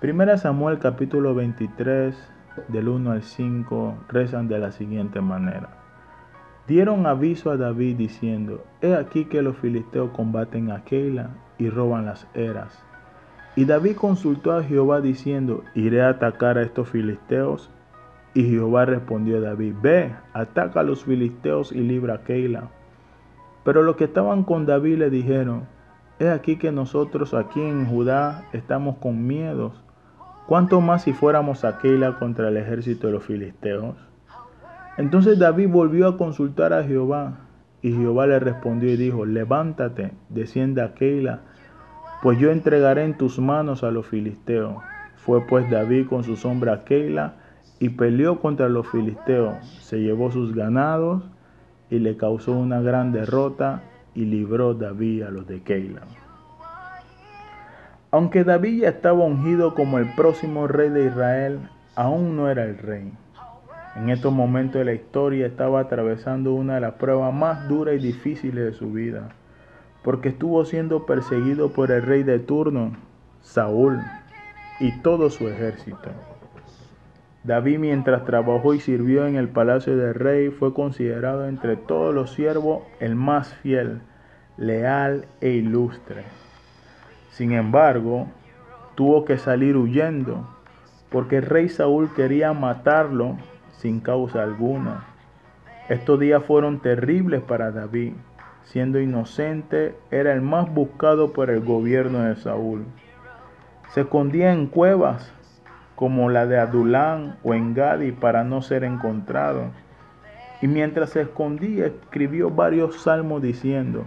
Primera Samuel capítulo 23 del 1 al 5 rezan de la siguiente manera. Dieron aviso a David diciendo, He aquí que los filisteos combaten a Keila y roban las eras. Y David consultó a Jehová diciendo, ¿iré a atacar a estos filisteos? Y Jehová respondió a David, Ve, ataca a los filisteos y libra a Keila. Pero los que estaban con David le dijeron, He aquí que nosotros aquí en Judá estamos con miedos. ¿Cuánto más si fuéramos a Keila contra el ejército de los filisteos? Entonces David volvió a consultar a Jehová, y Jehová le respondió y dijo, Levántate, descienda a Keila pues yo entregaré en tus manos a los filisteos. Fue pues David con su sombra Keila y peleó contra los filisteos, se llevó sus ganados y le causó una gran derrota y libró David a los de Keila. Aunque David ya estaba ungido como el próximo rey de Israel, aún no era el rey. En estos momentos de la historia estaba atravesando una de las pruebas más duras y difíciles de su vida porque estuvo siendo perseguido por el rey de turno, Saúl, y todo su ejército. David mientras trabajó y sirvió en el palacio del rey fue considerado entre todos los siervos el más fiel, leal e ilustre. Sin embargo, tuvo que salir huyendo porque el rey Saúl quería matarlo sin causa alguna. Estos días fueron terribles para David siendo inocente, era el más buscado por el gobierno de Saúl. Se escondía en cuevas como la de Adulán o en Gadi para no ser encontrado. Y mientras se escondía, escribió varios salmos diciendo,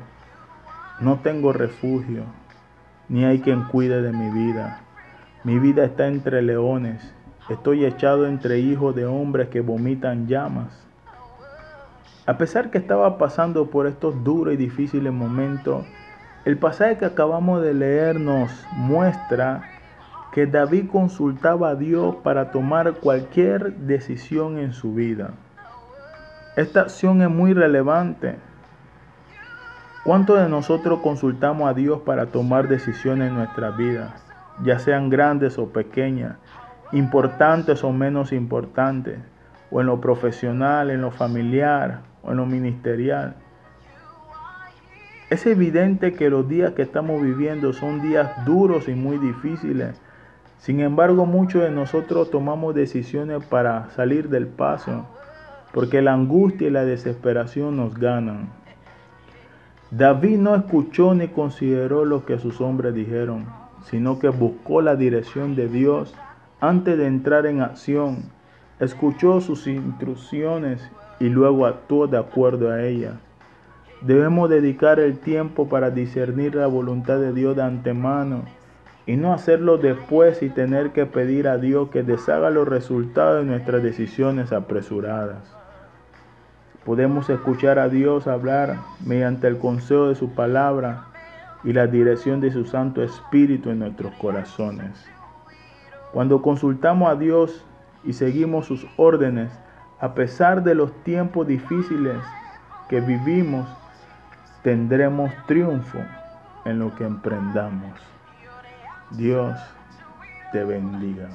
no tengo refugio, ni hay quien cuide de mi vida. Mi vida está entre leones, estoy echado entre hijos de hombres que vomitan llamas. A pesar que estaba pasando por estos duros y difíciles momentos, el pasaje que acabamos de leer nos muestra que David consultaba a Dios para tomar cualquier decisión en su vida. Esta acción es muy relevante. ¿Cuántos de nosotros consultamos a Dios para tomar decisiones en nuestras vidas, ya sean grandes o pequeñas, importantes o menos importantes, o en lo profesional, en lo familiar, o en lo ministerial. Es evidente que los días que estamos viviendo son días duros y muy difíciles. Sin embargo, muchos de nosotros tomamos decisiones para salir del paso, porque la angustia y la desesperación nos ganan. David no escuchó ni consideró lo que sus hombres dijeron, sino que buscó la dirección de Dios antes de entrar en acción. Escuchó sus instrucciones y luego actuó de acuerdo a ella. Debemos dedicar el tiempo para discernir la voluntad de Dios de antemano y no hacerlo después y tener que pedir a Dios que deshaga los resultados de nuestras decisiones apresuradas. Podemos escuchar a Dios hablar mediante el consejo de su palabra y la dirección de su Santo Espíritu en nuestros corazones. Cuando consultamos a Dios y seguimos sus órdenes, a pesar de los tiempos difíciles que vivimos, tendremos triunfo en lo que emprendamos. Dios te bendiga.